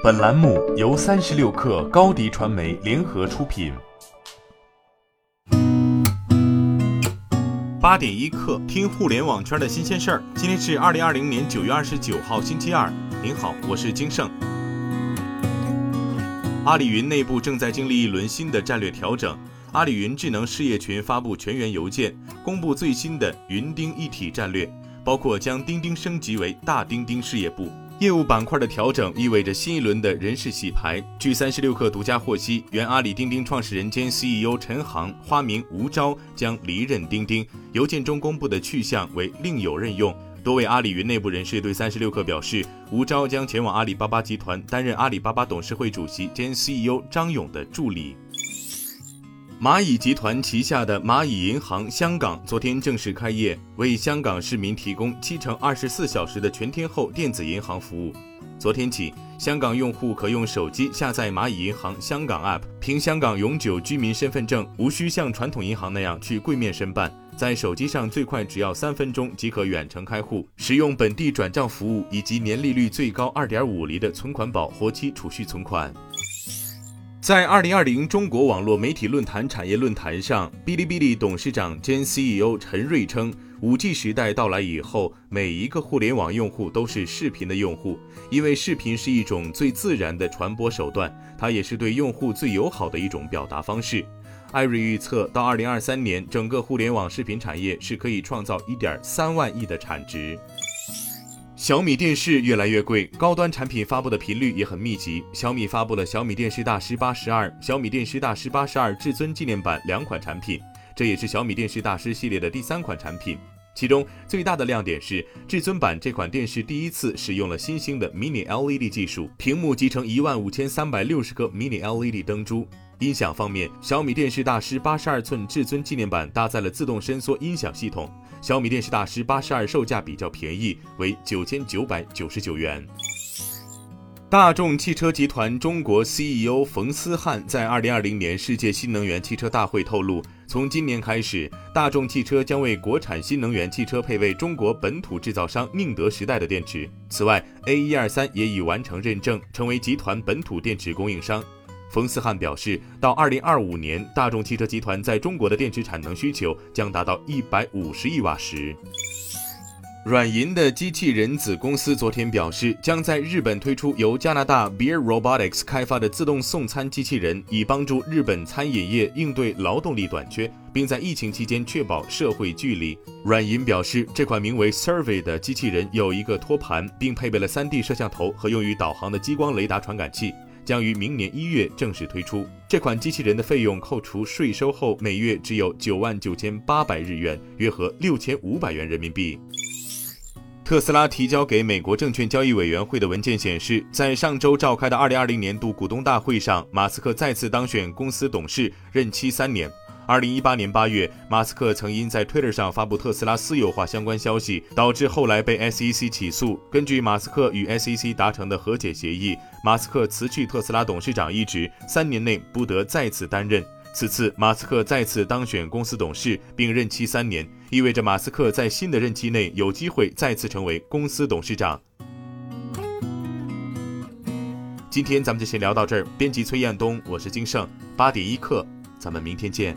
本栏目由三十六氪高低传媒联合出品。八点一刻，听互联网圈的新鲜事儿。今天是二零二零年九月二十九号，星期二。您好，我是金盛。阿里云内部正在经历一轮新的战略调整。阿里云智能事业群发布全员邮件，公布最新的云钉一体战略，包括将钉钉升级为大钉钉事业部。业务板块的调整意味着新一轮的人事洗牌。据三十六氪独家获悉，原阿里钉钉创始人兼 CEO 陈航（花名吴钊）将离任钉钉，邮件中公布的去向为另有任用。多位阿里云内部人士对三十六氪表示，吴钊将前往阿里巴巴集团担任阿里巴巴董事会主席兼 CEO 张勇的助理。蚂蚁集团旗下的蚂蚁银行香港昨天正式开业，为香港市民提供七乘二十四小时的全天候电子银行服务。昨天起，香港用户可用手机下载蚂蚁银行香港 App，凭香港永久居民身份证，无需像传统银行那样去柜面申办，在手机上最快只要三分钟即可远程开户，使用本地转账服务以及年利率最高二点五厘的存款宝活期储蓄存款。在二零二零中国网络媒体论坛产业论坛上，哔哩哔哩董事长兼 CEO 陈瑞称，五 G 时代到来以后，每一个互联网用户都是视频的用户，因为视频是一种最自然的传播手段，它也是对用户最友好的一种表达方式。艾瑞预测，到二零二三年，整个互联网视频产业是可以创造一点三万亿的产值。小米电视越来越贵，高端产品发布的频率也很密集。小米发布了小米电视大师八十二、小米电视大师八十二至尊纪念版两款产品，这也是小米电视大师系列的第三款产品。其中最大的亮点是，至尊版这款电视第一次使用了新兴的 Mini LED 技术，屏幕集成一万五千三百六十个 Mini LED 灯珠。音响方面，小米电视大师八十二寸至尊纪念版搭载了自动伸缩音响系统。小米电视大师八十二售价比较便宜，为九千九百九十九元。大众汽车集团中国 CEO 冯思翰在二零二零年世界新能源汽车大会透露，从今年开始，大众汽车将为国产新能源汽车配备中国本土制造商宁德时代的电池。此外，A 一二三也已完成认证，成为集团本土电池供应商。冯思翰表示，到二零二五年，大众汽车集团在中国的电池产能需求将达到一百五十亿瓦时。软银的机器人子公司昨天表示，将在日本推出由加拿大 Beer Robotics 开发的自动送餐机器人，以帮助日本餐饮业应对劳动力短缺，并在疫情期间确保社会距离。软银表示，这款名为 Survey 的机器人有一个托盘，并配备了 3D 摄像头和用于导航的激光雷达传感器。将于明年一月正式推出这款机器人的费用，扣除税收后每月只有九万九千八百日元，约合六千五百元人民币。特斯拉提交给美国证券交易委员会的文件显示，在上周召开的二零二零年度股东大会上，马斯克再次当选公司董事，任期三年。二零一八年八月，马斯克曾因在 Twitter 上发布特斯拉私有化相关消息，导致后来被 SEC 起诉。根据马斯克与 SEC 达成的和解协议，马斯克辞去特斯拉董事长一职，三年内不得再次担任。此次马斯克再次当选公司董事，并任期三年，意味着马斯克在新的任期内有机会再次成为公司董事长。今天咱们就先聊到这儿。编辑崔彦东，我是金盛，八点一刻，咱们明天见。